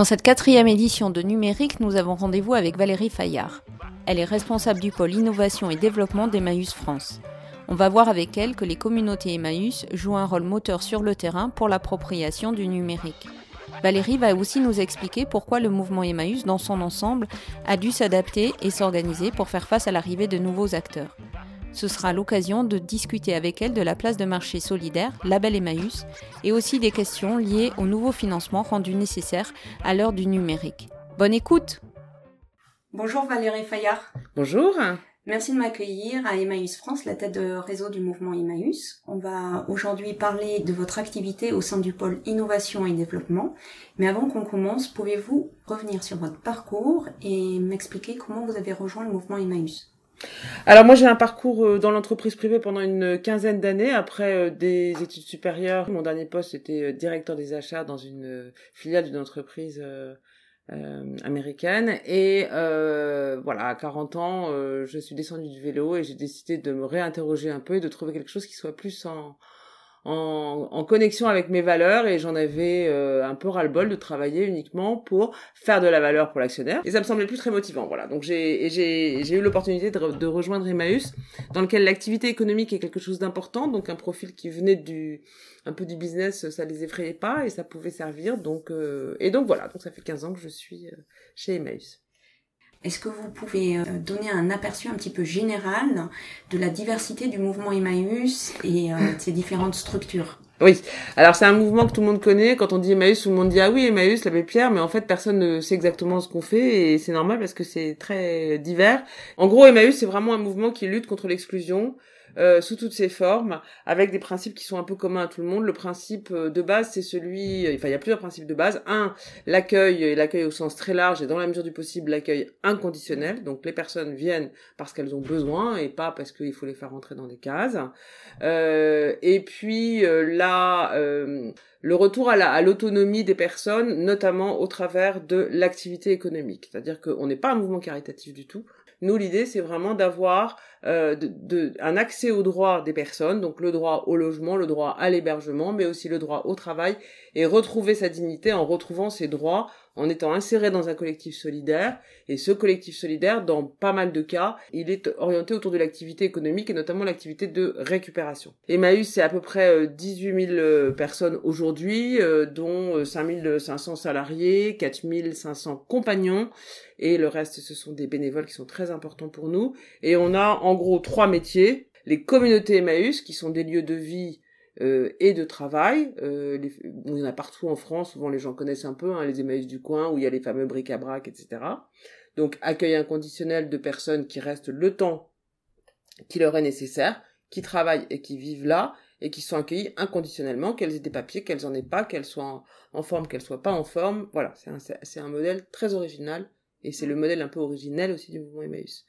Dans cette quatrième édition de Numérique, nous avons rendez-vous avec Valérie Fayard. Elle est responsable du pôle innovation et développement d'Emmaüs France. On va voir avec elle que les communautés Emmaüs jouent un rôle moteur sur le terrain pour l'appropriation du numérique. Valérie va aussi nous expliquer pourquoi le mouvement Emmaüs dans son ensemble a dû s'adapter et s'organiser pour faire face à l'arrivée de nouveaux acteurs. Ce sera l'occasion de discuter avec elle de la place de marché solidaire, label Emmaüs, et aussi des questions liées au nouveau financement rendu nécessaire à l'heure du numérique. Bonne écoute Bonjour Valérie Fayard. Bonjour. Merci de m'accueillir à Emmaüs France, la tête de réseau du mouvement Emmaüs. On va aujourd'hui parler de votre activité au sein du pôle innovation et développement. Mais avant qu'on commence, pouvez-vous revenir sur votre parcours et m'expliquer comment vous avez rejoint le mouvement Emmaüs? Alors moi j'ai un parcours euh, dans l'entreprise privée pendant une quinzaine d'années après euh, des études supérieures. Mon dernier poste était euh, directeur des achats dans une filiale d'une entreprise américaine et voilà à 40 ans je suis descendue du vélo et j'ai décidé de me réinterroger un peu et de trouver quelque chose qui soit plus en en, en, connexion avec mes valeurs et j'en avais euh, un peu ras-le-bol de travailler uniquement pour faire de la valeur pour l'actionnaire. Et ça me semblait plus très motivant voilà. Donc j'ai j'ai eu l'opportunité de, de, rejoindre Emmaüs dans lequel l'activité économique est quelque chose d'important. Donc un profil qui venait du un peu du business ça les effrayait pas et ça pouvait servir. Donc euh, et donc voilà. Donc ça fait 15 ans que je suis euh, chez Emmaüs est-ce que vous pouvez euh, donner un aperçu un petit peu général de la diversité du mouvement Emmaüs et euh, de ses différentes structures? Oui, alors c'est un mouvement que tout le monde connaît. Quand on dit Emmaüs, tout le monde dit ah oui Emmaüs, l'abbé Pierre, mais en fait personne ne sait exactement ce qu'on fait et c'est normal parce que c'est très divers. En gros, Emmaüs c'est vraiment un mouvement qui lutte contre l'exclusion, euh, sous toutes ses formes, avec des principes qui sont un peu communs à tout le monde. Le principe euh, de base, c'est celui, enfin il y a plusieurs principes de base. Un, l'accueil, et l'accueil au sens très large, et dans la mesure du possible, l'accueil inconditionnel. Donc les personnes viennent parce qu'elles ont besoin et pas parce qu'il faut les faire rentrer dans des cases. Euh, et puis euh, là, le retour à l'autonomie des personnes, notamment au travers de l'activité économique. C'est-à-dire qu'on n'est pas un mouvement caritatif du tout. Nous, l'idée, c'est vraiment d'avoir euh, un accès aux droits des personnes, donc le droit au logement, le droit à l'hébergement, mais aussi le droit au travail, et retrouver sa dignité en retrouvant ses droits en étant inséré dans un collectif solidaire. Et ce collectif solidaire, dans pas mal de cas, il est orienté autour de l'activité économique et notamment l'activité de récupération. Emmaüs, c'est à peu près 18 euh, 000 euh, personnes aujourd'hui, euh, dont 5 500 salariés, 4 500 compagnons. Et le reste, ce sont des bénévoles qui sont très importants pour nous. Et on a en gros trois métiers. Les communautés Emmaüs, qui sont des lieux de vie euh, et de travail. Euh, il y en a partout en France, souvent les gens connaissent un peu, hein, les Emmaüs du coin, où il y a les fameux bric-à-brac, etc. Donc accueil inconditionnel de personnes qui restent le temps qui leur est nécessaire, qui travaillent et qui vivent là, et qui sont accueillies inconditionnellement, qu'elles aient des papiers, qu'elles en aient pas, qu'elles soient en, forme, qu'elles soient pas en forme. Voilà, c'est un, un modèle très original, et c'est le modèle un peu originel aussi du mouvement Emmaüs.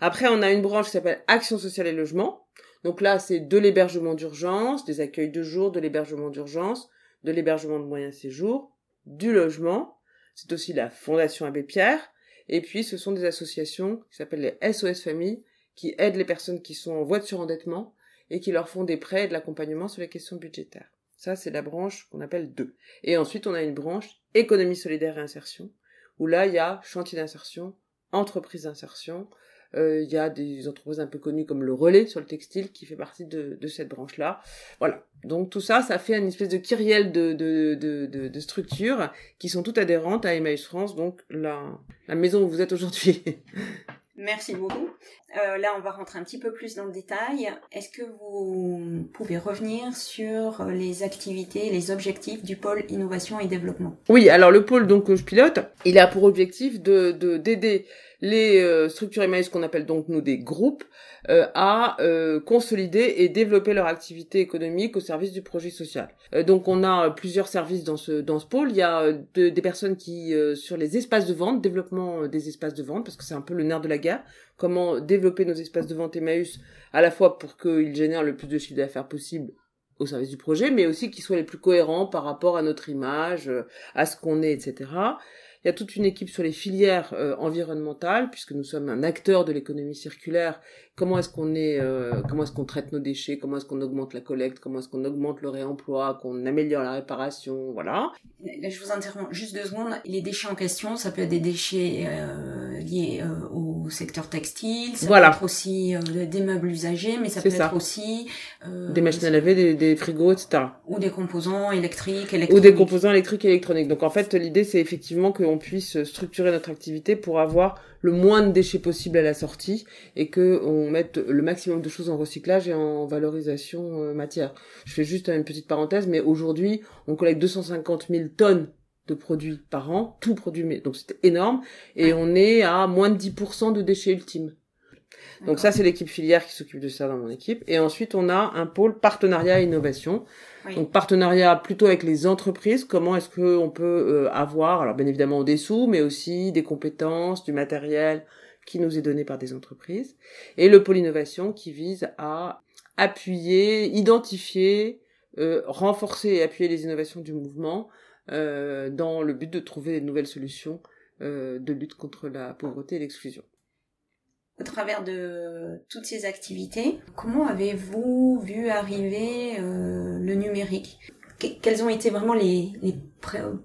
Après, on a une branche qui s'appelle Action sociale et logement, donc là, c'est de l'hébergement d'urgence, des accueils de jour, de l'hébergement d'urgence, de l'hébergement de moyen séjour, du logement. C'est aussi la Fondation Abbé Pierre. Et puis, ce sont des associations qui s'appellent les SOS Familles, qui aident les personnes qui sont en voie de surendettement et qui leur font des prêts et de l'accompagnement sur les questions budgétaires. Ça, c'est la branche qu'on appelle 2. Et ensuite, on a une branche économie solidaire et insertion, où là, il y a chantier d'insertion, entreprise d'insertion, il y a des entreprises un peu connues comme le Relais sur le textile qui fait partie de, de cette branche-là. Voilà. Donc tout ça, ça fait une espèce de kyrielle de, de, de, de, structures qui sont toutes adhérentes à Emmaüs France, donc la, la maison où vous êtes aujourd'hui. Merci beaucoup. Euh, là, on va rentrer un petit peu plus dans le détail. Est-ce que vous pouvez revenir sur les activités, les objectifs du pôle innovation et développement? Oui, alors le pôle donc que je pilote, il a pour objectif de d'aider les euh, structures Emmaüs qu'on appelle donc nous des groupes euh, à euh, consolider et développer leur activité économique au service du projet social. donc on a plusieurs services dans ce dans ce pôle. Il y a des personnes qui sur les espaces de vente, développement des espaces de vente parce que c'est un peu le nerf de la guerre. Comment développer nos espaces de vente Emmaüs à la fois pour qu'ils génèrent le plus de chiffre d'affaires possible au service du projet, mais aussi qu'ils soient les plus cohérents par rapport à notre image, à ce qu'on est, etc. Il y a toute une équipe sur les filières euh, environnementales, puisque nous sommes un acteur de l'économie circulaire. Comment est-ce qu'on est, euh, est-ce traite nos déchets, comment est-ce qu'on augmente la collecte, comment est-ce qu'on augmente le réemploi, qu'on améliore la réparation, voilà. Là, je vous interromps juste deux secondes. Les déchets en question, ça peut être des déchets euh, liés au secteur textile, ça peut être aussi des meubles usagés, mais ça peut être aussi des machines à laver, des, des, frigos, etc. Ou des composants électriques, électroniques. Ou des composants électriques et électroniques. Donc en fait, l'idée c'est effectivement que on puisse structurer notre activité pour avoir le moins de déchets possible à la sortie et que on mette le maximum de choses en recyclage et en valorisation euh, matière. Je fais juste une petite parenthèse, mais aujourd'hui, on collecte 250 000 tonnes de produits par an, tout produit, donc c'est énorme, et on est à moins de 10% de déchets ultimes. Donc ça, c'est l'équipe filière qui s'occupe de ça dans mon équipe. Et ensuite, on a un pôle partenariat et innovation. Donc partenariat plutôt avec les entreprises. Comment est-ce qu'on peut euh, avoir, alors bien évidemment des sous, mais aussi des compétences, du matériel qui nous est donné par des entreprises. Et le pôle innovation qui vise à appuyer, identifier, euh, renforcer et appuyer les innovations du mouvement euh, dans le but de trouver de nouvelles solutions de lutte contre la pauvreté et l'exclusion. Au travers de toutes ces activités, comment avez-vous vu arriver euh, le numérique? Quels ont été vraiment les, les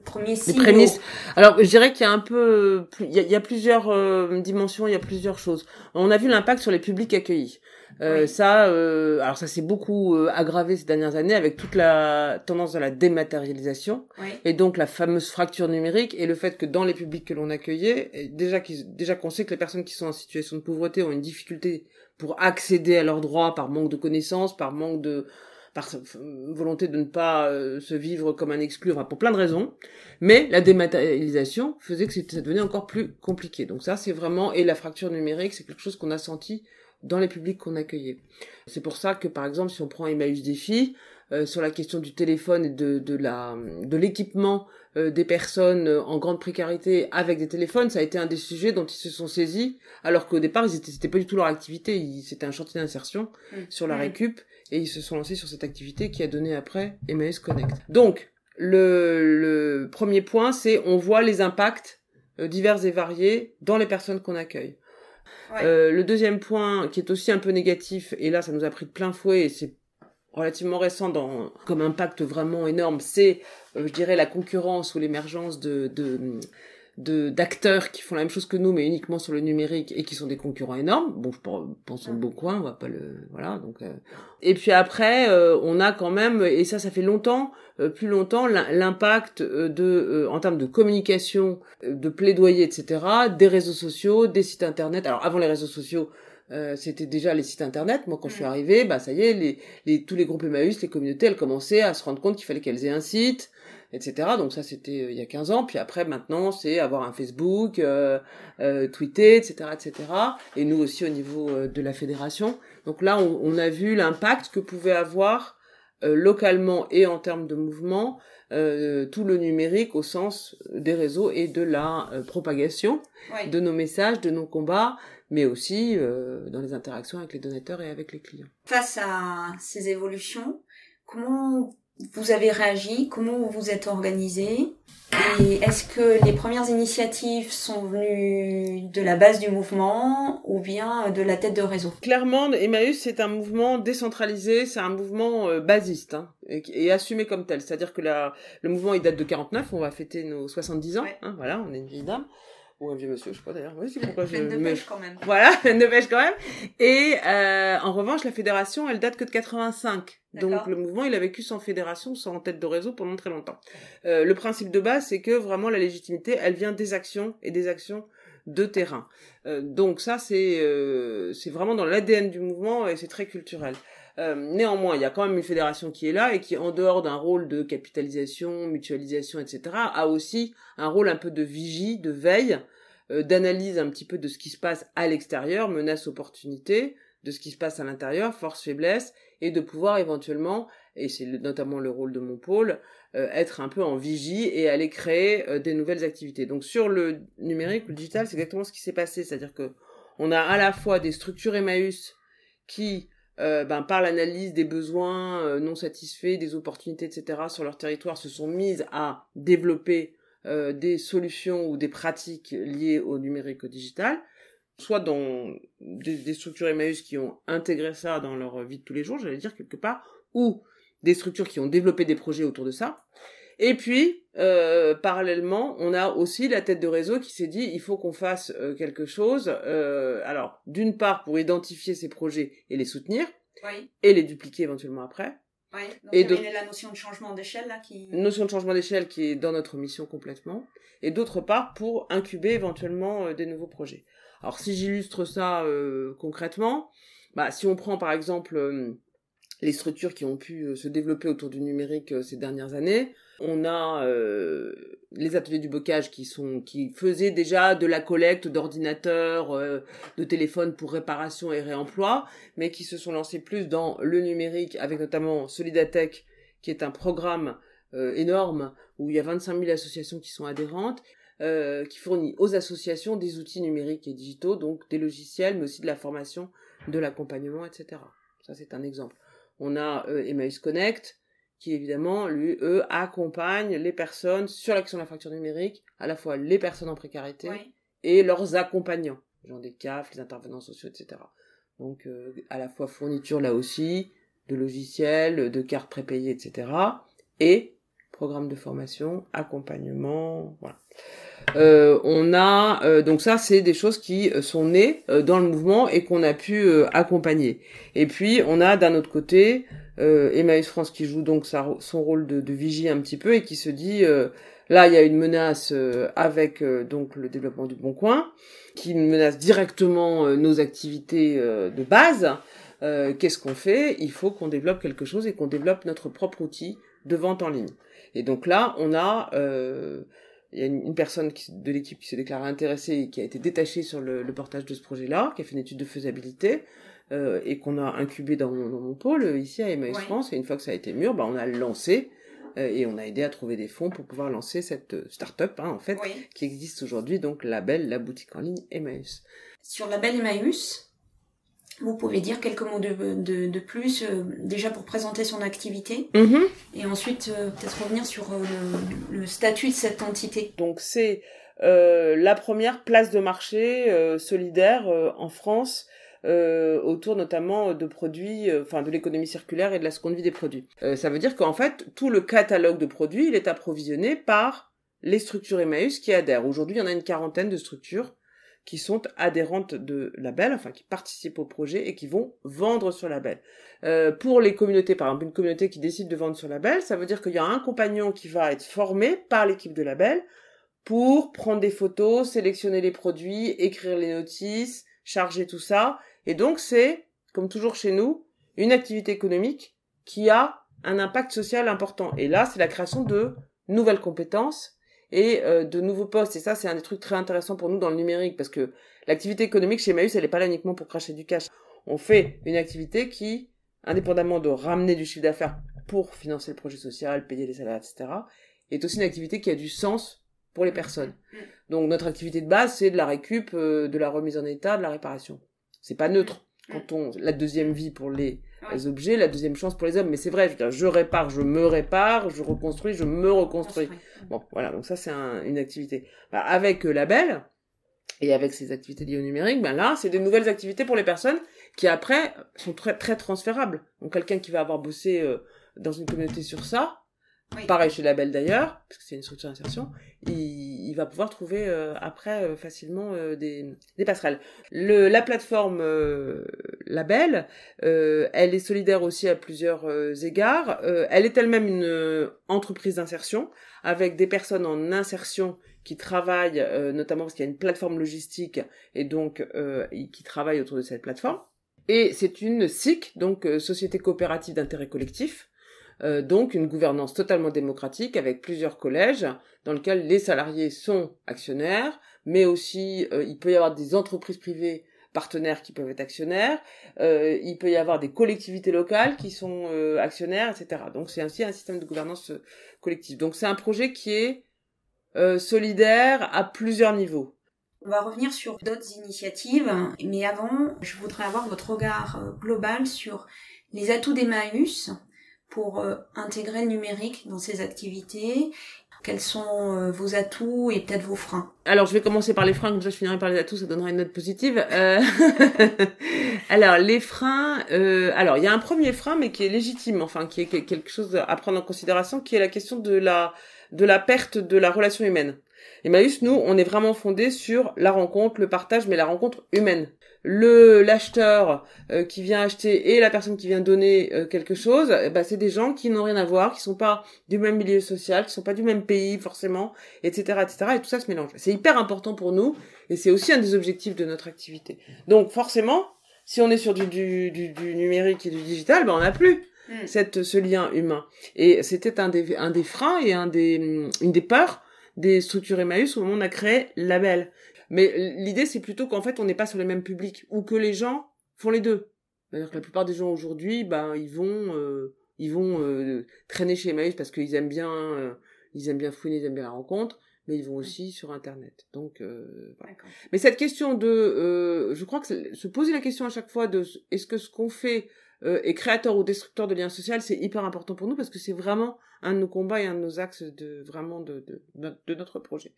premiers signes Les prémices. Alors, je dirais qu'il y a un peu, il y a, plusieurs euh, dimensions, il y a plusieurs choses. On a vu l'impact sur les publics accueillis. Euh, ça, euh, alors ça s'est beaucoup euh, aggravé ces dernières années avec toute la tendance à la dématérialisation et donc la fameuse fracture numérique et le fait que dans les publics que l'on accueillait, déjà déjà qu'on sait que les personnes qui sont en situation de pauvreté ont une difficulté pour accéder à leurs droits par manque de connaissances, par manque de par volonté de ne pas se vivre comme un exclu, enfin pour plein de raisons. Mais la dématérialisation faisait que ça devenait encore plus compliqué. Donc ça, c'est vraiment et la fracture numérique, c'est quelque chose qu'on a senti dans les publics qu'on accueillait. C'est pour ça que par exemple si on prend Emmaüs Défi, euh, sur la question du téléphone et de, de la de l'équipement euh, des personnes en grande précarité avec des téléphones, ça a été un des sujets dont ils se sont saisis, alors qu'au départ, ils étaient, c'était pas du tout leur activité, c'était un chantier d'insertion mmh. sur la mmh. récup, et ils se sont lancés sur cette activité qui a donné après Emmaüs Connect. Donc, le, le premier point, c'est on voit les impacts euh, divers et variés dans les personnes qu'on accueille. Euh, le deuxième point, qui est aussi un peu négatif, et là ça nous a pris de plein fouet, et c'est relativement récent dans, comme impact vraiment énorme, c'est, euh, je dirais, la concurrence ou l'émergence de, de de d'acteurs qui font la même chose que nous mais uniquement sur le numérique et qui sont des concurrents énormes bon je pense en beaucoup on va pas le voilà donc euh. et puis après euh, on a quand même et ça ça fait longtemps euh, plus longtemps l'impact de en termes de communication de plaidoyer etc des réseaux sociaux des sites internet alors avant les réseaux sociaux c'était déjà les sites internet. Moi, quand je suis arrivée, bah ça y est, les, les, tous les groupes Emmaüs, les communautés, elles commençaient à se rendre compte qu'il fallait qu'elles aient un site, etc. Donc ça c'était euh, il y a 15 ans. Puis après maintenant c'est avoir un Facebook, euh, euh, tweeter, etc., etc. Et nous aussi au niveau euh, de la fédération. Donc là on, on a vu l'impact que pouvait avoir localement et en termes de mouvement tout le numérique au sens des réseaux et de la propagation de nos messages, de nos combats, mais aussi dans les interactions avec les donateurs et avec les clients. Face à ces évolutions, comment vous avez réagi Comment vous vous êtes organisé Et est-ce que les premières initiatives sont venues de la base du mouvement ou bien de la tête de réseau? Clairement, Emmaüs, c'est un mouvement décentralisé, c'est un mouvement euh, basiste hein, et, assumé comme tel. C'est-à-dire que la, le mouvement, il date de 49, on va fêter nos 70 ans, hein, voilà, on est une vieille dame ou un vieux monsieur, je pas d'ailleurs. Oui, c'est pourquoi je. de pêche quand même. Voilà, de pêche quand même. Et euh, en revanche, la fédération, elle date que de 85. Donc le mouvement, il a vécu sans fédération, sans tête de réseau pendant très longtemps. Euh, le principe de base, c'est que vraiment la légitimité, elle vient des actions et des actions de terrain. Euh, donc ça, c'est euh, c'est vraiment dans l'ADN du mouvement et c'est très culturel. Euh, néanmoins, il y a quand même une fédération qui est là et qui, en dehors d'un rôle de capitalisation, mutualisation, etc., a aussi un rôle un peu de vigie, de veille d'analyse un petit peu de ce qui se passe à l'extérieur, menace, opportunité, de ce qui se passe à l'intérieur, force, faiblesse, et de pouvoir éventuellement, et c'est notamment le rôle de mon pôle, être un peu en vigie et aller créer des nouvelles activités. Donc sur le numérique, le digital, c'est exactement ce qui s'est passé, c'est-à-dire que on a à la fois des structures Emmaüs qui euh, ben, par l'analyse des besoins euh, non satisfaits, des opportunités, etc., sur leur territoire, se sont mises à développer euh, des solutions ou des pratiques liées au numérique au digital, soit dans des, structures Emmaüs qui ont intégré ça dans leur vie de tous les jours, j'allais dire quelque part, ou des structures qui ont développé des projets autour de ça. Et puis, parallèlement, on a aussi la tête de réseau qui s'est dit, il faut qu'on fasse quelque chose. alors, d'une part, pour identifier ces projets et les soutenir, et les dupliquer éventuellement après. Oui. Donc, et la notion de changement d'échelle là qui. Notion de changement d'échelle qui est dans notre mission complètement. Et d'autre part, pour incuber éventuellement des nouveaux projets. Alors, si j'illustre ça concrètement, bah, si on prend par exemple les structures qui ont pu se développer autour du numérique ces dernières années, on a euh, les ateliers du bocage qui faisaient déjà de la collecte d'ordinateurs, euh, de téléphones pour réparation et réemploi, mais qui se sont lancés plus dans le numérique avec notamment Solidatech qui est un programme euh, énorme où il y a 25 000 associations qui sont adhérentes. qui fournit aux associations des outils numériques et digitaux, donc des logiciels, mais aussi de la formation, de l'accompagnement, etc. Ça, c'est un exemple. On a Emmaüs Connect, qui évidemment, lui, eux, accompagnent les personnes sur l'action de la fracture numérique, à la fois les personnes en précarité et leurs accompagnants, genre des CAF, les intervenants sociaux, etc. Donc, euh, à la fois fourniture là aussi, de logiciels, de cartes prépayées, etc. Et programme de formation, accompagnement, voilà. Euh, on a euh, donc ça c'est des choses qui sont nées dans le mouvement et qu'on a pu accompagner. Et puis on a d'un autre côté euh, Emmaüs France qui joue donc son rôle de, de, vigie un petit peu et qui se dit euh, là il y a une menace euh, avec euh, donc le développement du Bon Coin qui menace directement nos activités de base. Qu'est-ce qu'on fait? Il faut qu'on développe quelque chose et qu'on développe notre propre outil de vente en ligne. Et donc là on a il y a une, personne de l'équipe qui s'est déclarée intéressée et qui a été détachée sur le, le portage de ce projet-là, qui a fait une étude de faisabilité. Euh, et qu'on a incubé dans mon, dans mon, pôle euh, ici à Emmaüs France. Et une fois que ça a été mûr, bah, on a lancé euh, et on a aidé à trouver des fonds pour pouvoir lancer cette start-up hein, en fait qui existe aujourd'hui, donc Label, la boutique en ligne Emmaüs. Sur Label Emmaüs, vous pouvez dire quelques mots de, de, de plus, déjà pour présenter son activité, mm-hmm. et ensuite peut-être revenir sur le, le, statut de cette entité. Donc c'est la première place de marché solidaire en France euh, autour notamment de produits, euh, enfin de l'économie circulaire et de la seconde vie des produits. Euh, ça veut dire qu'en fait, tout le catalogue de produits, il est approvisionné par les structures Emmaüs qui adhèrent. Aujourd'hui, il y en a une quarantaine de structures qui sont adhérentes de label, enfin qui participent au projet et qui vont vendre sur label. Euh, pour les communautés, par exemple, une communauté qui décide de vendre sur label, ça veut dire qu'il y a un compagnon qui va être formé par l'équipe de label pour prendre des photos, sélectionner les produits, écrire les notices, charger tout ça et donc c'est, comme toujours chez nous, une activité économique qui a un impact social important. Et là, c'est la création de nouvelles compétences et euh, de nouveaux postes. Et ça, c'est un des trucs très intéressants pour nous dans le numérique, parce que l'activité économique chez Maïs, elle n'est pas là uniquement pour cracher du cash. On fait une activité qui, indépendamment de ramener du chiffre d'affaires pour financer le projet social, payer les salaires, etc., est aussi une activité qui a du sens pour les personnes. Mm. Donc notre activité de base, c'est de la récup, euh, de la remise en état, de la réparation. C'est pas neutre. Mm. Quand on, la deuxième vie pour les, objets, la deuxième chance pour les hommes. Mais c'est vrai, je, je, répare, je me répare, je reconstruis, je me reconstruis. Bon, voilà. Donc ça, c'est une activité. Bah, avec euh, Label, et avec ces activités liées au numérique, ben là, c'est des nouvelles activités pour les personnes qui après sont très très transférables. Donc quelqu'un qui va avoir bossé euh, dans une communauté sur ça, Pareil chez Label d'ailleurs, parce que c'est une structure d'insertion, il, il, va pouvoir trouver euh, après euh, facilement euh, des, des, passerelles. Le, la plateforme Label, elle est solidaire aussi à plusieurs égards. elle est elle-même une entreprise d'insertion avec des personnes en insertion qui travaillent, notamment parce qu'il y a une plateforme logistique et donc qui travaillent autour de cette plateforme. Et c'est une SIC, donc Société coopérative d'intérêt collectif, euh, donc une gouvernance totalement démocratique avec plusieurs collèges dans lesquels les salariés sont actionnaires, mais aussi il peut y avoir des entreprises privées partenaires qui peuvent être actionnaires, euh, il peut y avoir des collectivités locales qui sont euh, actionnaires, etc. Donc c'est ainsi un système de gouvernance euh, collective. Donc c'est un projet qui est euh, solidaire à plusieurs niveaux. On va revenir sur d'autres initiatives, mais avant, je voudrais avoir votre regard euh, global sur les atouts d'Emmaüs pour intégrer le numérique dans ses activités quels sont euh, vos atouts et peut-être vos freins? Alors, je vais commencer par les freins, comme ça je finirai par les atouts, ça donnera une note positive. Euh... alors, les freins... Euh... Alors, il y a un premier frein, mais qui est légitime, enfin, qui est quelque chose à prendre en considération, qui est la question de la, de la perte de la relation humaine. Emmaüs, nous, on est vraiment fondé sur la rencontre, le partage, mais la rencontre humaine le l'acheteur euh, qui vient acheter et la personne qui vient donner euh, quelque chose, bah, c'est des gens qui n'ont rien à voir, qui sont pas du même milieu social, qui sont pas du même pays forcément, etc., etc. Et tout ça se mélange. C'est hyper important pour nous et c'est aussi un des objectifs de notre activité. Donc forcément, si on est sur du, du, du, numérique et du digital, bah, on n'a plus mm. cette ce lien humain. Et c'était un des un des freins et un des une des peurs des structures Emmaüs au moment où on a créé Label. Mais l'idée, c'est plutôt qu'en fait, on n'est pas sur les mêmes publics ou que les gens font les deux. C'est-à-dire que la plupart des gens aujourd'hui, ben, ils vont, euh, ils vont euh, traîner chez Emmaüs parce qu'ils aiment bien, euh, ils aiment bien fouiner, ils aiment bien la rencontre, mais ils vont aussi sur Internet. Donc, voilà. Mais cette question de, je crois que se poser la question à chaque fois de, est-ce que ce qu'on fait est créateur ou destructeur de liens sociaux, c'est hyper important pour nous parce que c'est vraiment un de nos combats et un de nos axes de vraiment de, de, de notre projet.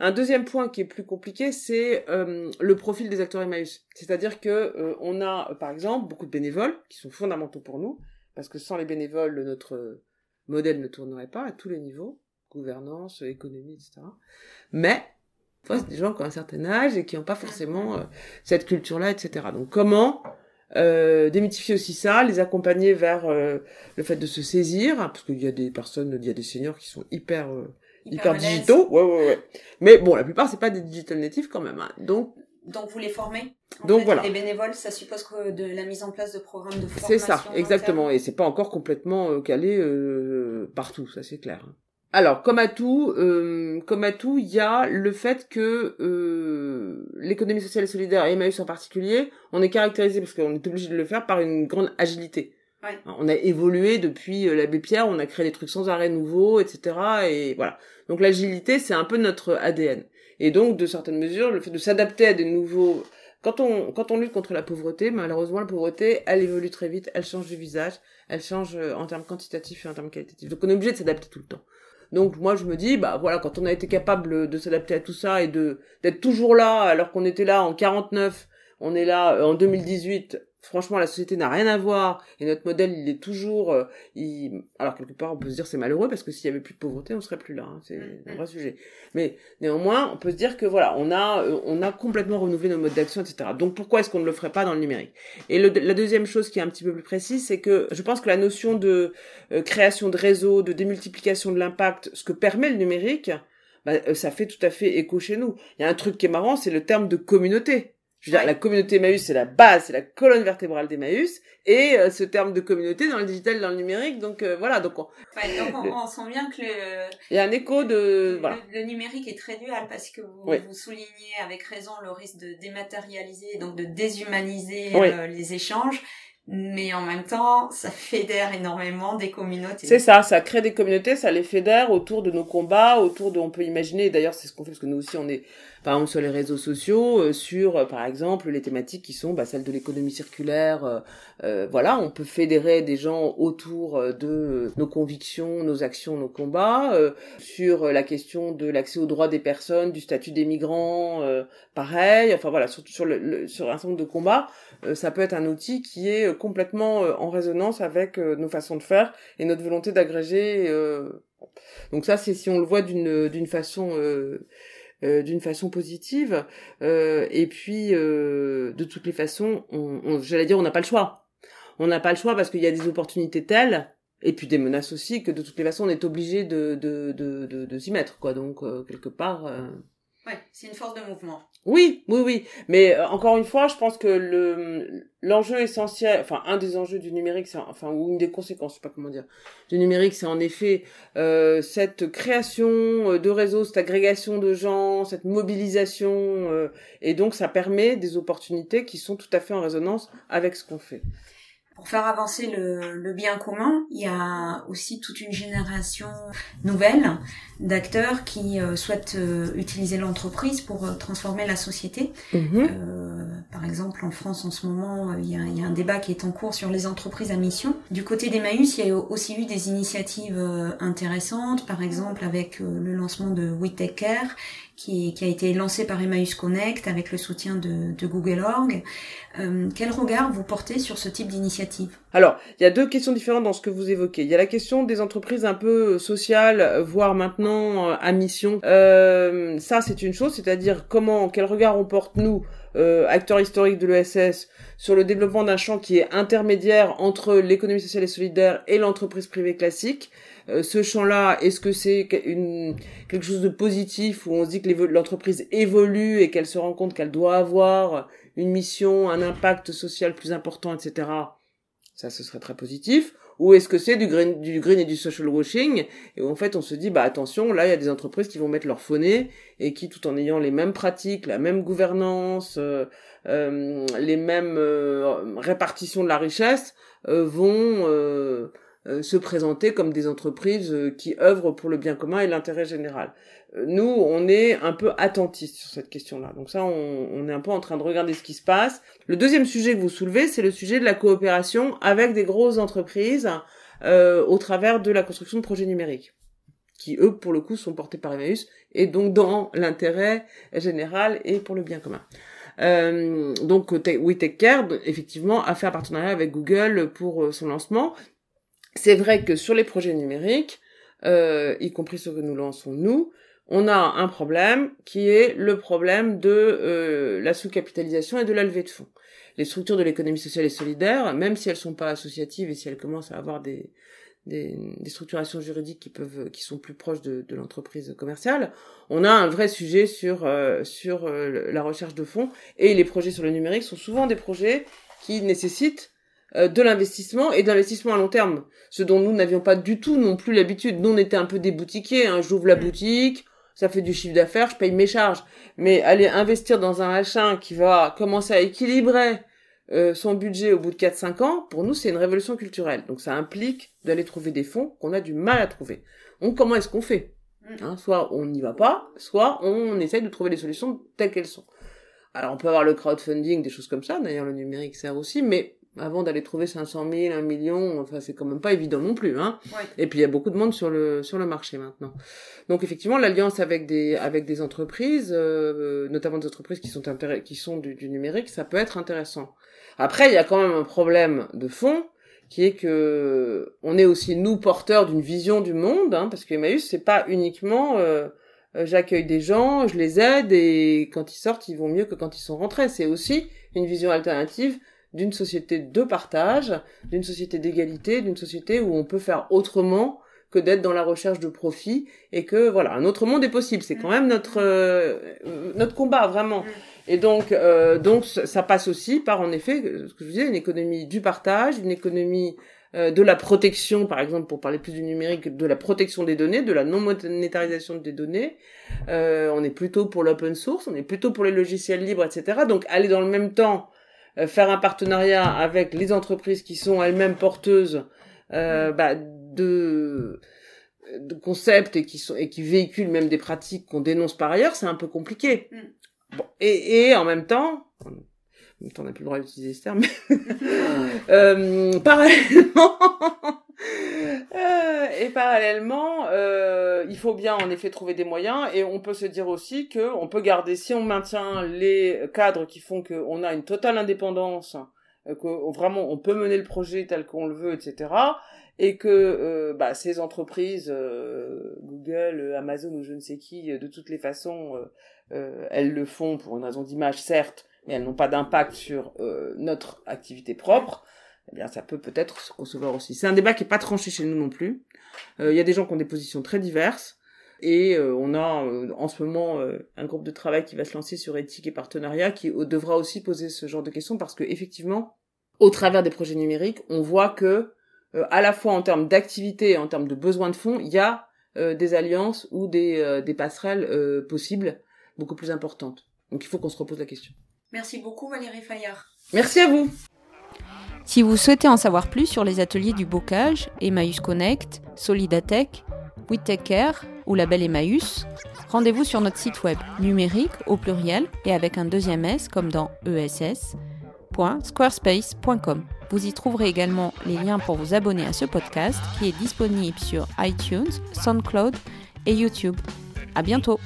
Un deuxième point qui est plus compliqué, c'est euh, le profil des acteurs Emmaüs. C'est-à-dire que euh, on a, par exemple, beaucoup de bénévoles qui sont fondamentaux pour nous, parce que sans les bénévoles, notre modèle ne tournerait pas à tous les niveaux, gouvernance, économie, etc. Mais c'est des gens qui ont un certain âge et qui n'ont pas forcément euh, cette culture-là, etc. Donc comment démythifier aussi ça, les accompagner vers le fait de se saisir, hein, parce qu'il y a des personnes, il y a des seniors qui sont hyper hyper, digitaux. Ouais, ouais, ouais. Mais bon, la plupart, c'est pas des digital natives quand même. Hein. Donc, donc vous les formez Donc voilà. Les bénévoles, ça suppose que de la mise en place de programmes de formation. C'est ça, exactement. Et c'est pas encore complètement euh, calé euh, partout, ça c'est clair. Alors, comme à tout, euh, comme à tout, il y a le fait que euh, l'économie sociale et solidaire, et Emmaüs en particulier, on est caractérisé parce qu'on est obligé de le faire par une grande agilité. On a évolué depuis euh, l'abbé Pierre, on a créé des trucs sans arrêt nouveaux, etc. Et voilà. Donc l'agilité, c'est un peu notre ADN. Et donc, de certaines mesures, le fait de s'adapter à des nouveaux... Quand on, quand on lutte contre la pauvreté, malheureusement, la pauvreté, elle évolue très vite, elle change de visage, elle change euh, en termes quantitatifs et en termes qualitatifs. Donc on est obligé de s'adapter tout le temps. Donc moi je me dis bah voilà quand on a été capable de s'adapter à tout ça et de d'être toujours là alors qu'on était là en 49, on est là euh, en 2018 franchement la société n'a rien à voir et notre modèle il est toujours euh, il... alors quelque part on peut se dire c'est malheureux parce que s'il y avait plus de pauvreté on serait plus là hein. c'est mm, un mm. vrai sujet mais néanmoins on peut se dire que voilà on a euh, on a complètement renouvelé nos modes d'action etc donc pourquoi est-ce qu'on ne le ferait pas dans le numérique? Et le, la deuxième chose qui est un petit peu plus précise c'est que je pense que la notion de euh, création de réseau de démultiplication de l'impact ce que permet le numérique bah, ça fait tout à fait écho chez nous il y a un truc qui est marrant c'est le terme de communauté je veux dire, la communauté Emmaüs, c'est la base, c'est la colonne vertébrale d'Emmaüs, et euh, ce terme de communauté dans le digital, dans le numérique, donc euh, voilà, donc on... on, sent bien que le... Il y a un écho de... Voilà. Le, numérique est très dual, parce que vous, vous soulignez avec raison le risque de dématérialiser, donc de déshumaniser euh, les échanges, mais en même temps, ça fédère énormément des communautés. C'est ça, ça crée des communautés, ça les fédère autour de nos combats, autour de, on peut imaginer, d'ailleurs c'est ce qu'on fait, parce que nous aussi on est, par exemple sur les réseaux sociaux, euh, sur euh, par exemple les thématiques qui sont bah, celles de l'économie circulaire, euh, voilà, on peut fédérer des gens autour de nos convictions, nos actions, nos combats, sur la question de l'accès aux droits des personnes, du statut des migrants, pareil, enfin voilà, sur, le, sur un nombre de combats, ça peut être un outil qui est complètement en résonance avec nos façons de faire et notre volonté d'agréger. Donc ça, c'est si on le voit d'une d'une façon d'une façon positive. et puis, de toutes les façons, on, j'allais dire, on n'a pas le choix. On n'a pas le choix parce qu'il y a des opportunités telles et puis des menaces aussi que de toutes les façons on est obligé de de de de, de s'y mettre quoi donc quelque part Ouais, c'est une force de mouvement. Oui, oui, oui. Mais euh, encore une fois, je pense que le l'enjeu essentiel, enfin un des enjeux du numérique, c'est enfin ou une des conséquences, je sais pas comment dire, du numérique, c'est en effet euh, cette création euh, de réseaux, cette agrégation de gens, cette mobilisation, euh, et donc ça permet des opportunités qui sont tout à fait en résonance avec ce qu'on fait. Pour faire avancer le, le, bien commun, il y a aussi toute une génération nouvelle d'acteurs qui euh, souhaitent euh, utiliser l'entreprise pour euh, transformer la société. Mhm. par exemple, en France, en ce moment, il y, a, il y, a, un débat qui est en cours sur les entreprises à mission. Du côté d'Emmaüs, il y a aussi eu des initiatives intéressantes, par exemple avec le lancement de We Take Care, qui, qui, a été lancé par Emmaüs Connect avec le soutien de, de Google Org. Euh, quel regard vous portez sur ce type d'initiative? Alors, il y a deux questions différentes dans ce que vous évoquez. Il y a la question des entreprises un peu sociales, voire maintenant euh, à mission. Euh, ça, c'est une chose, c'est-à-dire comment, quel regard on porte nous, euh, acteurs historiques de l'ESS, sur le développement d'un champ qui est intermédiaire entre l'économie sociale et solidaire et l'entreprise privée classique. Euh, ce champ-là, est-ce que c'est une, quelque chose de positif où on se dit l'entreprise évolue et qu'elle se rend compte qu'elle doit avoir une mission, un impact social plus important, etc. Ça, ce serait très positif. Ou est-ce que c'est du green, et du social washing? Et en fait on se dit bah attention là il y a des entreprises qui vont mettre leur faux et qui tout en ayant les mêmes pratiques, la même gouvernance, euh, euh, les mêmes euh, répartitions de la richesse vont se présenter comme des entreprises qui œuvrent pour le bien commun et l'intérêt général. Euh, nous, on est un peu attentistes sur cette question-là. Donc ça, on, est un peu en train de regarder ce qui se passe. Le deuxième sujet que vous soulevez, c'est le sujet de la coopération avec des grosses entreprises euh, au travers de la construction de projets numériques qui eux pour le coup sont portés par Emmaüs et donc dans l'intérêt général et pour le bien commun. Euh, donc We Take Care effectivement a fait un partenariat avec Google pour son lancement c'est vrai que sur les projets numériques, euh, y compris ceux que nous lançons nous, on a un problème qui est le problème de euh, la sous-capitalisation et de la levée de fonds. Les structures de l'économie sociale et solidaire, même si elles sont pas associatives et si elles commencent à avoir des, des, des structurations juridiques qui peuvent, qui sont plus proches de, de l'entreprise commerciale, on a un vrai sujet sur euh, sur euh, la recherche de fonds et les projets sur le numérique sont souvent des projets qui nécessitent euh, de l'investissement et de l'investissement à long terme. Ce dont nous n'avions pas du tout non plus l'habitude. Nous, on était un peu des boutiquiers. Hein. J'ouvre la mm. boutique, ça fait du chiffre d'affaires, je paye mes charges. Mais aller investir dans un machin qui va commencer à équilibrer euh, son budget au bout de 4-5 ans, pour nous, c'est une révolution culturelle. Donc ça implique d'aller trouver des fonds qu'on a du mal à trouver. Donc comment est-ce qu'on fait? Mm. hein, Soit on n'y va pas, soit on essaye de trouver des solutions telles qu'elles sont. Alors on peut avoir le crowdfunding, des choses comme ça, d'ailleurs le numérique sert aussi, mais avant d'aller trouver 500 000, 1 million, enfin c'est quand même pas évident non plus, hein. Et puis il y a beaucoup de monde sur le sur le marché maintenant. Donc effectivement l'alliance avec des avec des entreprises, euh, notamment des entreprises qui sont qui sont du, du, numérique, ça peut être intéressant. Après il y a quand même un problème de fond qui est que on est aussi nous porteurs d'une vision du monde, hein, parce que Emmaüs c'est pas uniquement euh, euh, j'accueille des gens, je les aide et quand ils sortent ils vont mieux que quand ils sont rentrés. C'est aussi une vision alternative d'une société de partage, d'une société d'égalité, d'une société où on peut faire autrement que d'être dans la recherche de profit et que voilà un autre monde est possible. C'est quand même notre euh, notre combat vraiment. Mm. et donc euh, donc ça passe aussi par en effet ce que je disais une économie du partage une économie euh, de la protection par exemple pour parler plus du numérique de la protection des données de la non monétarisation des données. On est plutôt pour l'open source on est plutôt pour les logiciels libres etc donc aller dans le même temps euh, faire un partenariat avec les entreprises qui sont elles-mêmes porteuses euh, mm. bah, de de concepts et qui sont et qui véhiculent même des pratiques qu'on dénonce par ailleurs, c'est un peu compliqué. Mm. Bon, et, et en même temps, en même temps, on n'a plus le droit d'utiliser ce terme. euh, parallèlement, euh, et parallèlement, euh, il faut bien en effet trouver des moyens et on peut se dire aussi que on peut garder si on maintient les cadres qui font qu'on a une totale indépendance, euh, que vraiment on peut mener le projet tel qu'on le veut, etc. Et que euh, bah, ces entreprises, euh, Google, Amazon ou je ne sais qui, de toutes les façons, elles le font pour une raison d'image certes, mais elles n'ont pas d'impact sur notre activité propre eh bien ça peut peut-être se concevoir aussi. C'est un débat qui est pas tranché chez nous non plus. Euh, il y a des gens qui ont des positions très diverses. Et on a en ce moment un groupe de travail qui va se lancer sur éthique et partenariat qui devra aussi poser ce genre de questions parce que effectivement, au travers des projets numériques, on voit que à la fois en termes d'activité et en termes de besoins de fonds, il y a des alliances ou des, des passerelles possibles beaucoup plus importantes. Donc il faut qu'on se repose la question. Merci beaucoup Valérie Fayard. Merci à vous. Si vous souhaitez en savoir plus sur les ateliers du bocage, Emmaüs Connect, Solidatech, Care ou Label Emmaüs, rendez-vous sur notre site web numérique au pluriel et avec un deuxième S comme dans ess.squarespace.com. Vous y trouverez également les liens pour vous abonner à ce podcast qui est disponible sur iTunes, SoundCloud et YouTube. À bientôt!